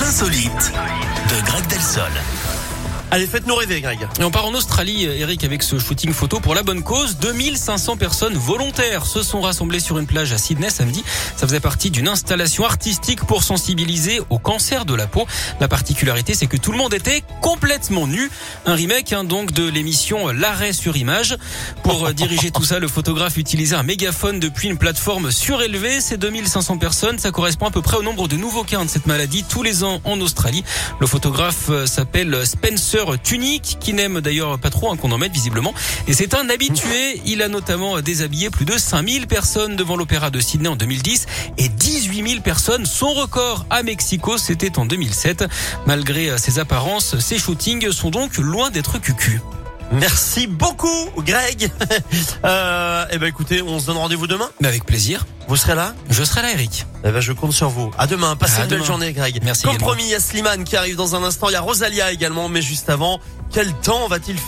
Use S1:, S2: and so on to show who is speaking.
S1: Les insolites de Greg Delsol.
S2: Allez, faites-nous rêver, Greg.
S3: Et on part en Australie, Eric, avec ce shooting photo pour la bonne cause. 2500 personnes volontaires se sont rassemblées sur une plage à Sydney samedi. Ça faisait partie d'une installation artistique pour sensibiliser au cancer de la peau. La particularité, c'est que tout le monde était complètement nu. Un remake, hein, donc, de l'émission L'arrêt sur image. Pour euh, diriger tout ça, le photographe utilisait un mégaphone depuis une plateforme surélevée. Ces 2500 personnes, ça correspond à peu près au nombre de nouveaux cas de cette maladie tous les ans en Australie. Le photographe euh, s'appelle Spencer Tunique, qui n'aime d'ailleurs pas trop hein, qu'on en mette visiblement. Et c'est un habitué. Il a notamment déshabillé plus de 5000 personnes devant l'opéra de Sydney en 2010 et 18 000 personnes. Son record à Mexico, c'était en 2007. Malgré ses apparences, ses shootings sont donc loin d'être cucu.
S2: Merci beaucoup, Greg. euh, eh ben, écoutez, on se donne rendez-vous demain.
S3: Mais avec plaisir.
S2: Vous serez là?
S3: Je serai là, Eric.
S2: Eh ben, je compte sur vous. À demain. Passez
S3: À
S2: une belle journée, Greg.
S3: Merci
S2: Comme promis, il y a Slimane qui arrive dans un instant. Il y a Rosalia également. Mais juste avant, quel temps va-t-il faire?